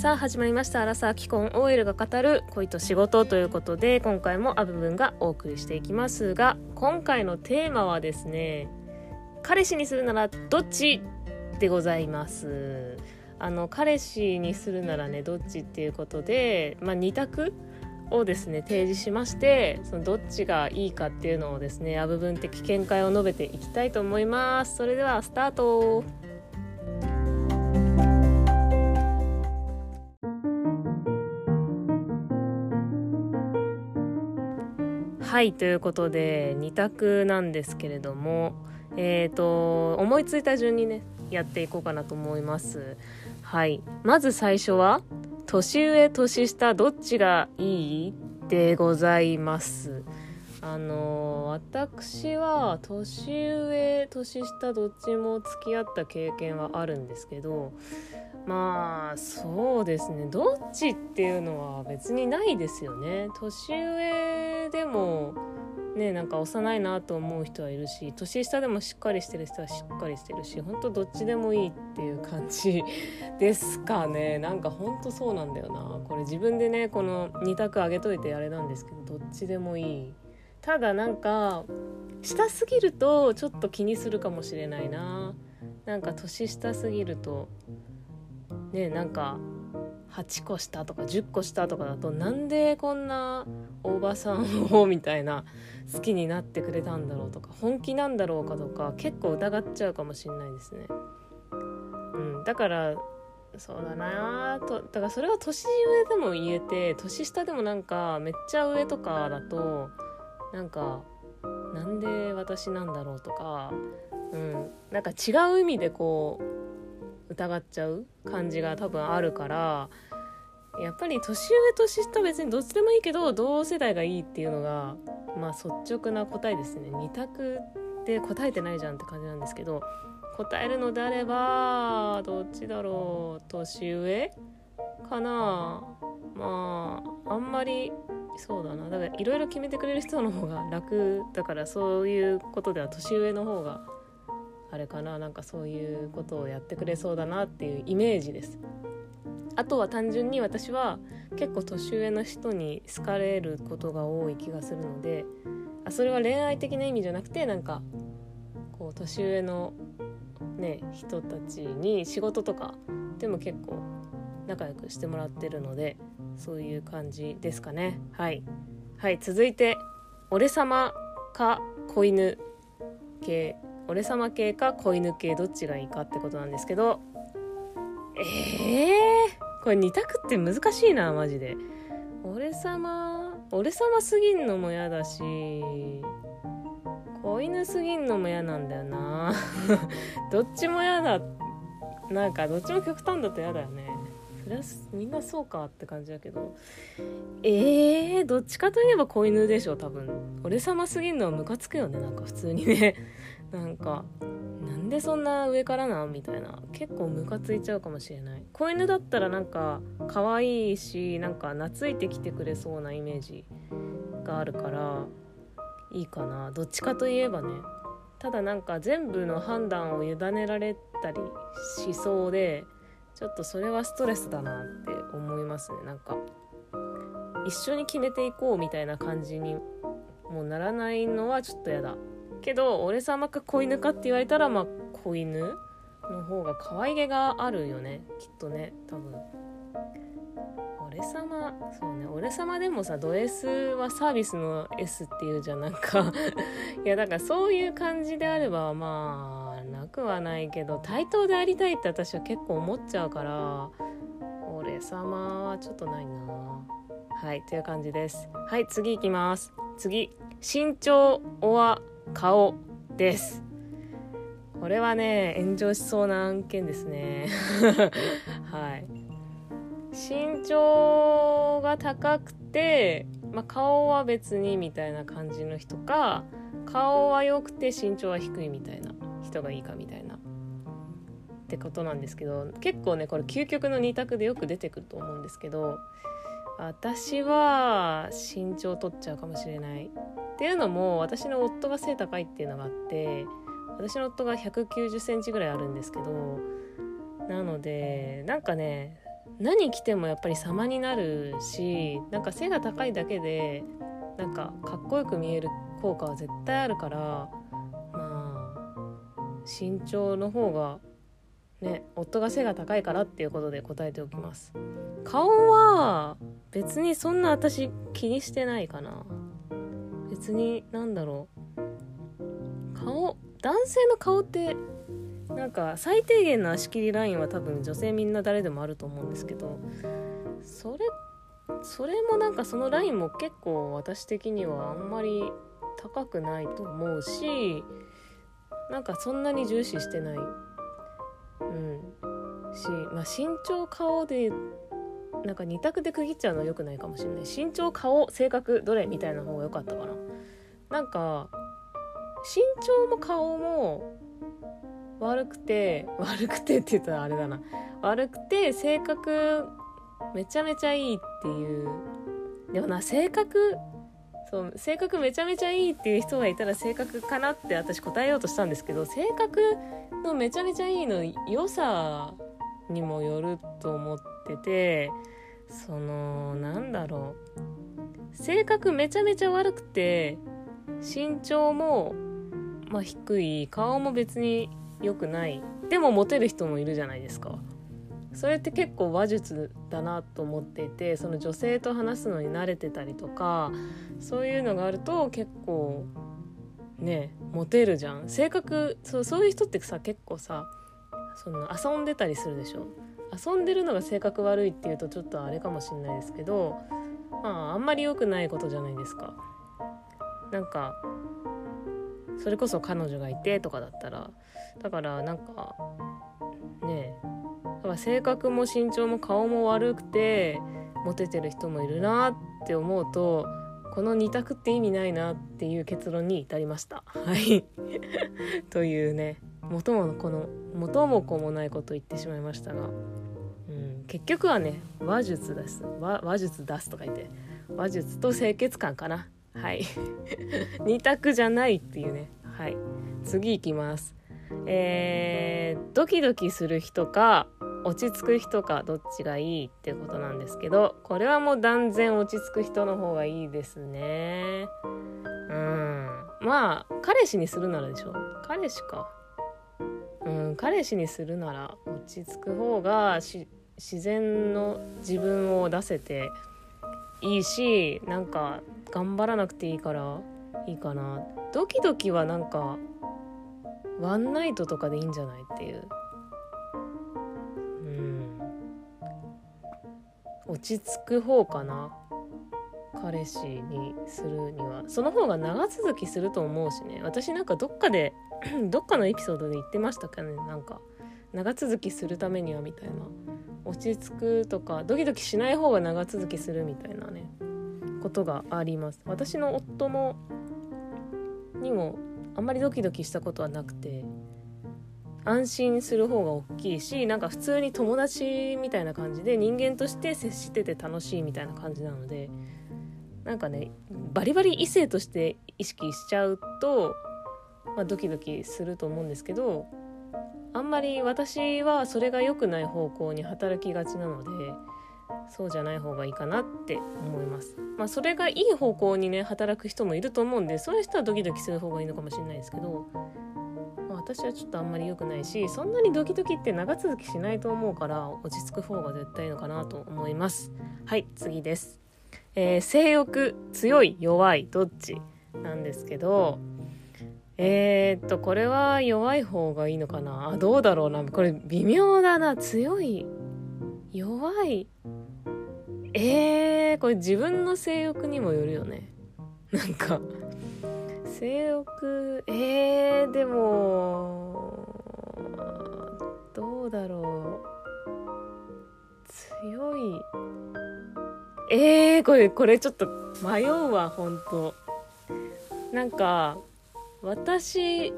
さあ始まりました「アラサー既婚 OL が語る恋と仕事」ということで今回もアブブンがお送りしていきますが今回のテーマはですね彼氏にするならどっちでございます？あの彼氏にするならねどっちっていうことで、まあ、2択をですね提示しましてそのどっちがいいかっていうのをですねアブ分的見解を述べていきたいと思います。それではスタート。はいということで2択なんですけれどもえっ、ー、と思いついた順にねやっていこうかなと思います。はい。まず最初は年上年下どっちがいいでございます。あの私は年上年下どっちも付き合った経験はあるんですけどまあそうですね。どっちっていうのは別にないですよね。年上でもねなんか幼いなと思う人はいるし年下でもしっかりしてる人はしっかりしてるし本当どっちでもいいっていう感じですかね。なんか本当そうなんだよな。これ自分でねこの2択あげといてあれなんですけどどっちでもいい。ただなんか下すぎるとちょっと気にするかもしれないな。なんか年下すぎるとねなんか8個下とか10個下とかだとなんでこんなおばさんをみたいな好きになってくれたんだろうとか本気なんだろうかとか結構疑っちゃうかもしんないですね。うん、だからそうだなとだからそれは年上でも言えて年下でもなんかめっちゃ上とかだとなんかなんで私なんだろうとか、うん、なんか違う意味でこう疑っちゃう感じが多分あるからやっぱり年上年下別にどっちでもいいけど同世代がいいっていうのがまあ率直な答えですね。2択で答えてないじゃんって感じなんですけど答えるのであればどっちだろう年上かな。まああんまりそうだな。だからいろいろ決めてくれる人の方が楽だからそういうことでは年上の方があれかななんかそういうことをやってくれそうだなっていうイメージです。あとは単純に私は結構年上の人に好かれることが多い気がするのであそれは恋愛的な意味じゃなくてなんかこう年上のね人たちに仕事とかでも結構仲良くしてもらってるのでそういう感じですかね。はい。はい続いて俺様か子犬系俺様系か子犬系どっちがいいかってことなんですけど。えー、これ2択って難しいなマジで。俺様俺様すぎんのも嫌だし子犬すぎんのも嫌なんだよな。どっちも嫌だ。なんかどっちも極端だと嫌だよね。それはみんなそうかって感じだけど。えー、どっちかといえば子犬でしょ多分。俺様すぎんのはムカつくよねなんか普通にね。なんかなんでそんな上からなみたいな。結構ムカついちゃうかもしれない。子犬だったらなんか可愛いしなんか懐いてきてくれそうなイメージがあるからいいかな。どっちかといえばね。ただなんか全部の判断を委ねられたりしそうでちょっとそれはストレスだなって思いますね。なんか一緒に決めていこうみたいな感じにもうならないのはちょっとやだ。けど俺様か子犬かって言われたらまあ子犬の方が可愛げがあるよね。きっとね多分。俺様そうね。俺様でもさド S はサービスの S っていうじゃん。なんか いやだからそういう感じであればまあくはないけど対等でありたいって私は結構思っちゃうから俺様はちょっとないな。はいという感じです。はい次いきます。次身長おは顔です。これはね炎上しそうな案件ですね。はい。身長が高くて、まあ、顔は別にみたいな感じの人か顔は良くて身長は低いみたいな。人がいいかみたいな。ってことなんですけど結構ねこれ究極の2択でよく出てくると思うんですけど私は身長取っちゃうかもしれないっていうのも私の夫が背高いっていうのがあって私の夫が1 9 0センチぐらいあるんですけどなのでなんかね何着てもやっぱり様になるしなんか背が高いだけでなんかかっこよく見える効果は絶対あるから身長の方がね夫が背が高いからっていうことで答えておきます。顔は別にそんな私気にしてないかな。別になんだろう。顔男性の顔ってなんか最低限の足切りラインは多分女性みんな誰でもあると思うんですけどそれそれもなんかそのラインも結構私的にはあんまり高くないと思うしなんかそんなに重視してない。うん。し、まあ、身長顔でなんか2択で区切っちゃうのは良くないかもしれない。身長顔性格どれみたいな方が良かったかな。なんか身長も顔も悪くて 悪くてって言ったらあれだな。悪くて性格めちゃめちゃいいっていう。でもな性格そう性格めちゃめちゃいいっていう人がいたら性格かなって私答えようとしたんですけど性格のめちゃめちゃいいの良さにもよると思っててそのなんだろう。性格めちゃめちゃ悪くて身長も、まあ、低い。顔も別に良くない。でもモテる人もいるじゃないですか。それって結構話術だなと思っていてその女性と話すのに慣れてたりとかそういうのがあると結構ねモテるじゃん。性格そうそういう人ってさ結構さその遊んでたりするでしょ？遊んでるのが性格悪いっていうとちょっとあれかもしんないですけどまああんまり良くないことじゃないですか。なんかそれこそ彼女がいてとかだったらだからなんかねだか性格も身長も顔も悪くてモテてる人もいるなって思うとこの2択って意味ないなっていう結論に至りました。はい。というね。元もこの元も子もないこと言ってしまいましたが、うん、結局はね話術です。話話術出すとか言って話術と清潔感かな。はい。2択じゃないっていうね。はい。次いきます。えー、ドキドキする人か落ち着く人かどっちがいいってことなんですけどこれはもう断然落ち着く人の方がいいですね。うん。まあ彼氏にするならでしょ。彼氏か。うん彼氏にするなら落ち着く方が自然の自分を出せていいしなんか頑張らなくていいからいいかな。ドキドキはなんかワンナイトとかでいいんじゃないっていう。落ち着く方かな？彼氏にするには。その方が長続きすると思うしね。私なんかどっかで どっかのエピソードで言ってましたかね。なんか長続きするためにはみたいな。落ち着くとかドキドキしない方が長続きするみたいなね。ことがあります。私の夫もにもあんまりドキドキしたことはなくて。安心する方が大きいしなんか普通に友達みたいな感じで人間として接してて楽しいみたいな感じなのでなんかねバリバリ異性として意識しちゃうと、まあ、ドキドキすると思うんですけどあんまり私はそれが良くない方向に働きがちなのでそうじゃない方がいいかなって思います。まあそれがいい方向にね働く人もいると思うんでそういう人はドキドキする方がいいのかもしれないですけど、私はちょっとあんまり良くないしそんなにドキドキって長続きしないと思うから落ち着く方が絶対いいのかなと思います。はい次です。えー、性欲強い弱いどっち？なんですけどえー、っとこれは弱い方がいいのかな？あどうだろうな。これ微妙だな。強い弱い？えー、これ自分の性欲にもよるよね。なんか性欲。えー、でもどうだろう。強い。えー、これこれちょっと迷うわほんと。なんか私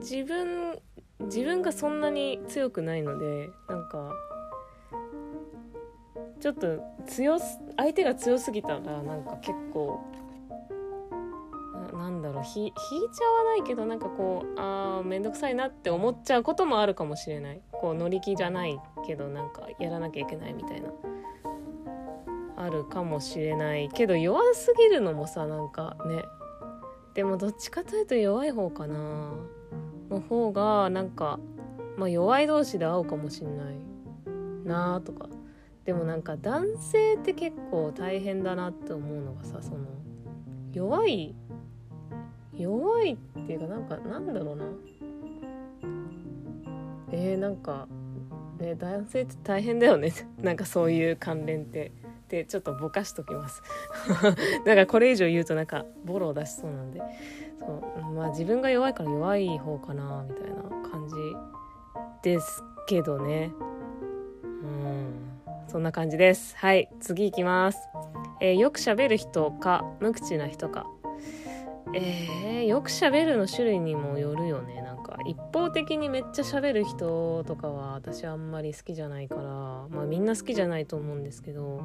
自分自分がそんなに強くないのでなんかちょっと強す相手が強すぎたらなんか結構なんだろう引いちゃわないけどなんかこうあーめんどくさいなって思っちゃうこともあるかもしれない。こう乗り気じゃないけどなんかやらなきゃいけないみたいな。あるかもしれないけど弱すぎるのもさなんかね。でもどっちかというと弱い方かな。の方がなんか、まあ、弱い同士で会うかもしんないなとか。でもなんか男性って結構大変だなって思うのがさその弱い弱いっていうかなんかなんだろうな。えー、なんかね男性って大変だよね。なんかそういう関連って。ってちょっとぼかしときます。なんかこれ以上言うとなんかボロを出しそうなんで。そうまあ自分が弱いから弱い方かなみたいな感じですけどね。うん。そんな感じです。はい次いきます。えー、よく喋る人か無口な人か。えー、よく喋るの種類にもよるよね。なんか一方的にめっちゃ喋る人とかは私あんまり好きじゃないからまあみんな好きじゃないと思うんですけど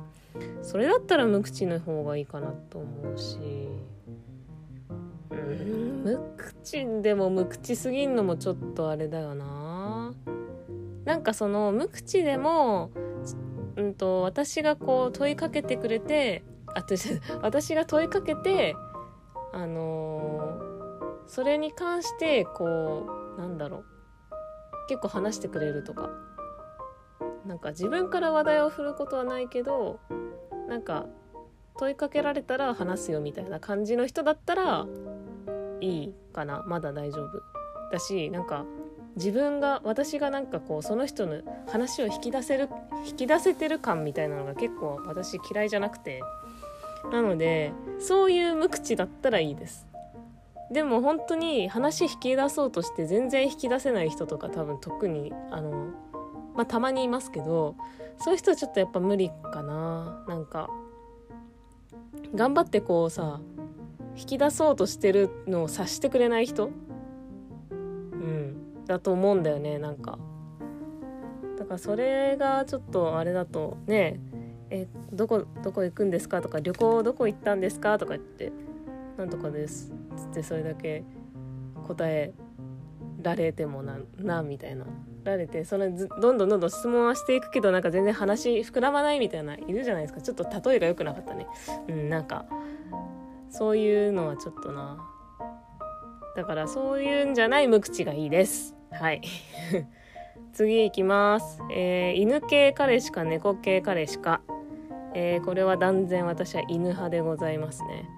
それだったら無口の方がいいかなと思うし。うん。無口でも無口すぎんのもちょっとあれだよな。なんかその無口でもうんと私がこう問いかけてくれてあ私が問いかけてあのー、それに関してこうなんだろう結構話してくれるとか。なんか自分から話題を振ることはないけどなんか問いかけられたら話すよみたいな感じの人だったらいいかな。まだ大丈夫。だしなんか自分が私がなんかこうその人の話を引き出せる引き出せてる感みたいなのが結構私嫌いじゃなくて。なのでそういう無口だったらいいです。でも本当に話引き出そうとして全然引き出せない人とか多分特にあのまあたまにいますけどそういう人はちょっとやっぱ無理かな。なんか頑張ってこうさ引き出そうとしてるのを察してくれない人うんだと思うんだよねなんか。だからそれがちょっとあれだとねえどこどこ行くんですかとか旅行どこ行ったんですかとか言ってなんとかですつってそれだけ答えられてもななみたいな。られてそのどんどんどんどん質問はしていくけどなんか全然話膨らまないみたいないるじゃないですか。ちょっと例えが良くなかったね。うんなんかそういうのはちょっとな。だからそういうんじゃない無口がいいです。はい。次いきます、えー、犬系彼氏か猫系彼氏か、えー、これは断然私は犬派でございますね。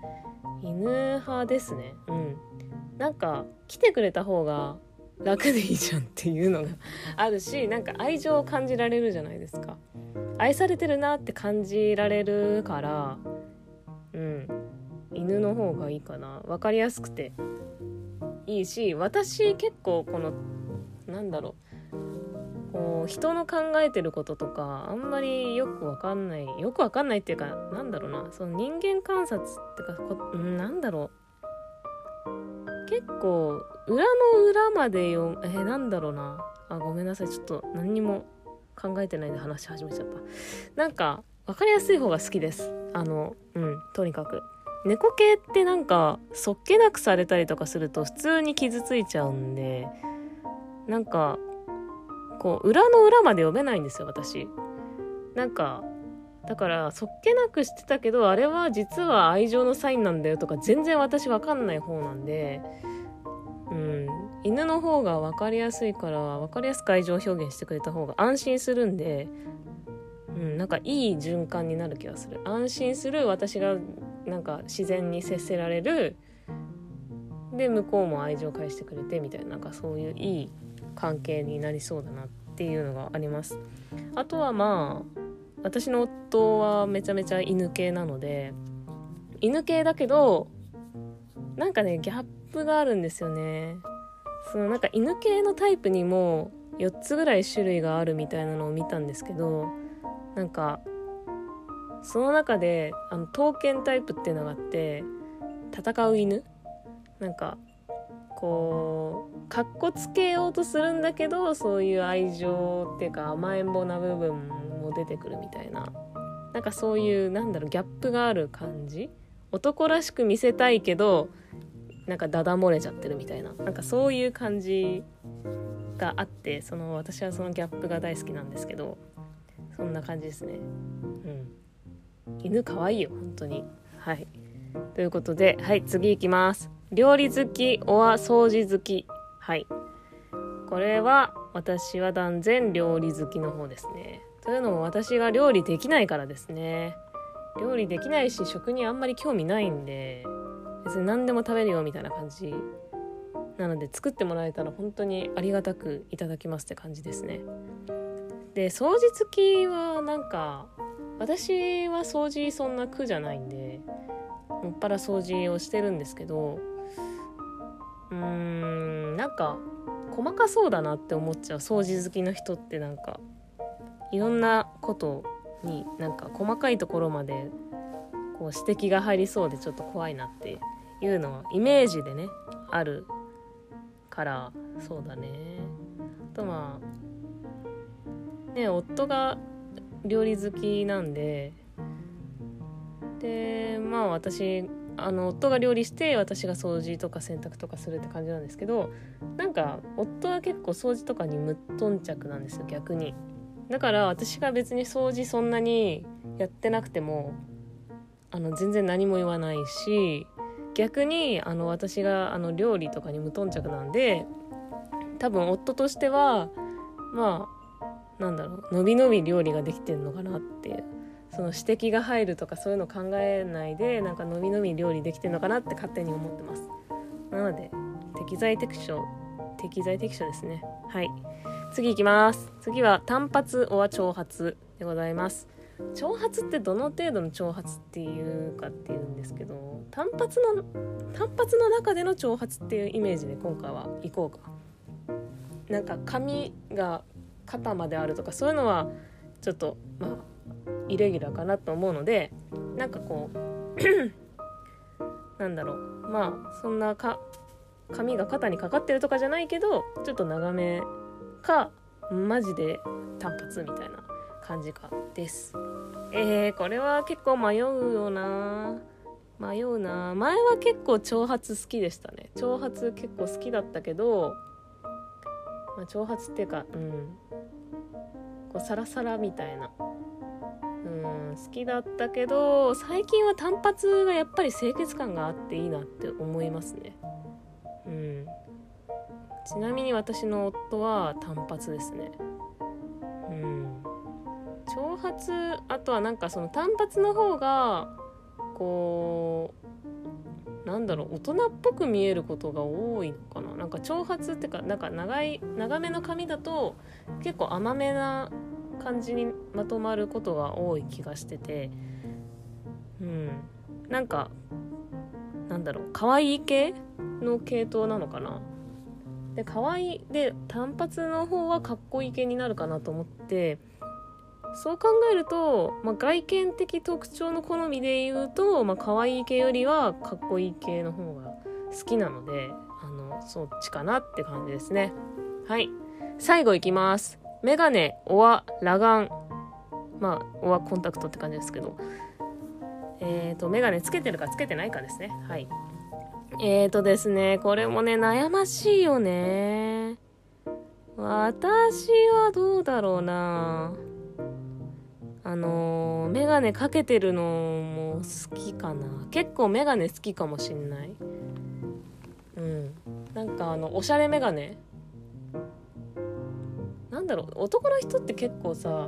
犬派ですね。うん。なんか来てくれた方が楽でいいじゃんっていうのがあるし なんか愛情を感じられるじゃないですか。愛されてるなって感じられるからうん。犬の方がいいかな。分かりやすくていいし私結構このなんだろう。こう人の考えてることとかあんまりよくわかんないよくわかんないっていうかなんだろうなその人間観察ってかこなんだろう。結構裏の裏までよえー、なんだろうな。あごめんなさい。ちょっと何にも考えてないで話し始めちゃった。なんか分かりやすい方が好きです。あのうんとにかく。猫系ってなんかそっけなくされたりとかすると普通に傷ついちゃうんでなんかこう裏の裏まで読めないんですよ私。なんかだからそっけなくしてたけどあれは実は愛情のサインなんだよとか全然私わかんない方なんでうん。犬の方が分かりやすいから分かりやすく愛情表現してくれた方が安心するんでうん、なんかいい循環になる気がする。安心する私がなんか自然に接せられる。で向こうも愛情を返してくれてみたいななんかそういういい関係になりそうだなっていうのがあります。あとはまあ私の夫はめちゃめちゃ犬系なので犬系だけどなんかねギャップがあるんですよね。そのなんか犬系のタイプにも4つぐらい種類があるみたいなのを見たんですけどなんかその中であの刀剣タイプっていうのがあって戦う犬？なんかこうかっこつけようとするんだけどそういう愛情っていうか甘えん坊な部分も出てくるみたいな。なんかそういうなんだろうギャップがある感じ？男らしく見せたいけどなんかダダ漏れちゃってるみたいな。なんかそういう感じがあってその私はそのギャップが大好きなんですけどそんな感じですね。うん。犬かわいいよ本当に。はい。ということではい次いきます。料理好きおは掃除好き。はい。これは私は断然料理好きの方ですね。というのも私が料理できないからですね。料理できないし食にあんまり興味ないんで別に何でも食べるよみたいな感じ。なので作ってもらえたら本当にありがたくいただきますって感じですね。で掃除好きはなんか私は掃除そんな苦じゃないんでもっぱら掃除をしてるんですけどうーんなんか細かそうだなって思っちゃう掃除好きの人ってなんかいろんなことになんか細かいところまでこう指摘が入りそうでちょっと怖いなっていうのはイメージでねあるからそうだね。あとまあね夫が料理好きなんででまあ私あの夫が料理して私が掃除とか洗濯とかするって感じなんですけどなんか夫は結構掃除とかに無頓着なんですよ逆に。だから私が別に掃除そんなにやってなくてもあの全然何も言わないし逆にあの私があの料理とかに無頓着なんで多分夫としてはまあなんだろうのびのび料理ができてんのかなっていうその指摘が入るとかそういうの考えないでなんかのびのび料理できてるのかなって勝手に思ってます。なので適材適所適材適所ですね。はい。次いきます。次は単発おは長髪でございます。長髪ってどの程度の長髪っていうかっていうんですけど単発の単発の中での長髪っていうイメージで今回は行こうか。なんか髪が肩まであるとかそういうのはちょっとまあイレギュラーかなと思うのでなんかこう なんだろう。まあそんなか髪が肩にかかってるとかじゃないけどちょっと長めかマジで単発みたいな感じかです。えー、これは結構迷うよな。迷うな。前は結構長髪好きでしたね。長髪結構好きだったけど、まあ、長髪っていうかうん。こうサラサラみたいな。うん好きだったけど最近は単発がやっぱり清潔感があっていいなって思いますね。うん。ちなみに私の夫は単発ですね。うん。長髪あとはなんかその単発の方がこうなんだろう大人っぽく見えることが多いのかな。なんか長髪っていうかなんか長い長めの髪だと結構甘めな感じにまとまることが多い気がしててうん。なんかなんだろう可愛い系の系統なのかな？で可愛いで単発の方はかっこいい系になるかなと思ってそう考えると、まあ、外見的特徴の好みで言うと、まあ、可愛い系よりはかっこいい系の方が好きなのであのそっちかなって感じですね。はい。最後いきます。メガネ、オア、裸眼。まあ、オアコンタクトって感じですけど。えっ、ー、と、メガネつけてるかつけてないかですね。はい。えーとですね、これもね、悩ましいよね。私はどうだろうなあのー、メガネかけてるのも好きかな。結構メガネ好きかもしんない。うん。なんかあの、おしゃれメガネなんだろう男の人って結構さ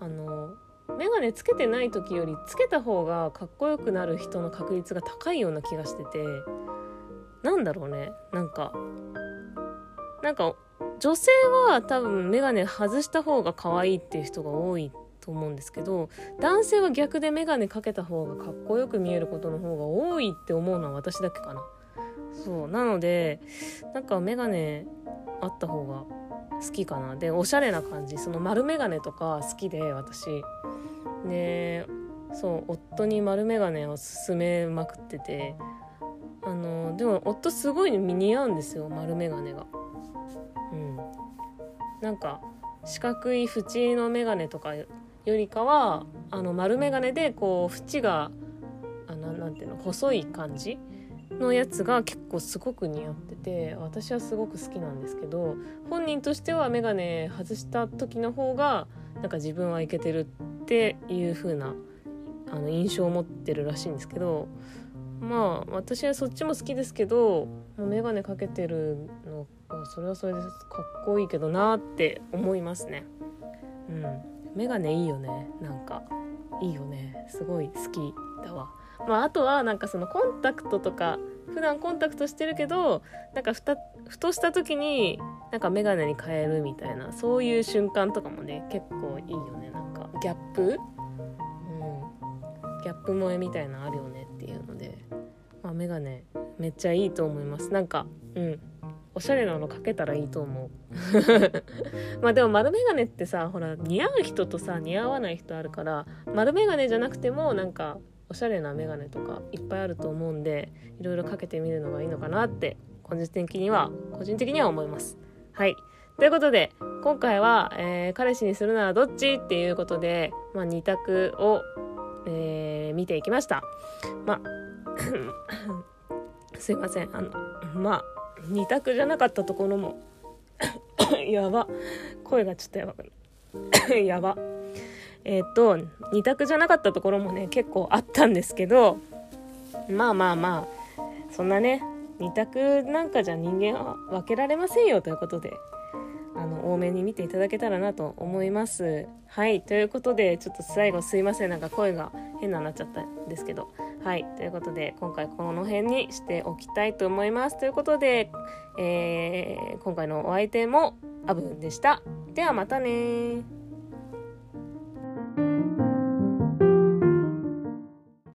あの眼鏡つけてない時よりつけた方がかっこよくなる人の確率が高いような気がしててなんだろうね。なんかなんか女性は多分眼鏡外した方が可愛いっていう人が多いと思うんですけど男性は逆で眼鏡かけた方がかっこよく見えることの方が多いって思うのは私だけかな。そうなのでなんか眼鏡あった方が好きかな。でおしゃれな感じ。その丸眼鏡とか好きで私。でそう夫に丸眼鏡を勧めまくってて。あのでも夫すごい似合うんですよ丸眼鏡が。うん。なんか四角い縁の眼鏡とかよりかはあの丸眼鏡でこう縁があななんていうの細い感じのやつが結構すごく似合ってて私はすごく好きなんですけど本人としては眼鏡外した時の方がなんか自分はいけてるっていう風なあの印象を持ってるらしいんですけどまあ私はそっちも好きですけど眼鏡かけてるのそれはそれでかっこいいけどなって思いますね。うん。眼鏡いいよね。なんかいいよね。すごい好きだわ。まああとはなんかそのコンタクトとか普段コンタクトしてるけどなんかふたふとした時になんか眼鏡に変えるみたいなそういう瞬間とかもね結構いいよね。なんかギャップ？うん。ギャップ萌えみたいなのあるよねっていうので。まあ眼鏡めっちゃいいと思います。なんかうん。おしゃれなのかけたらいいと思う。まあでも丸眼鏡ってさほら似合う人とさ似合わない人あるから丸眼鏡じゃなくてもなんかおしゃれな眼鏡とかいっぱいあると思うんでいろいろかけてみるのがいいのかなって個人的には個人的には思います。はい。ということで今回は、えー、彼氏にするならどっちっていうことで、まあ、2択を、えー、見ていきました。まあ すいません。あのまあ2択じゃなかったところも やば。声がちょっとやばくな やば。えっ、と2択じゃなかったところもね結構あったんですけどまあまあまあそんなね2択なんかじゃ人間は分けられませんよということであの多めに見ていただけたらなと思います。はいということでちょっと最後すいません。なんか声が変ななっちゃったんですけど。はいということで今回この辺にしておきたいと思います。ということで、えー、今回のお相手もアブンでした。ではまたね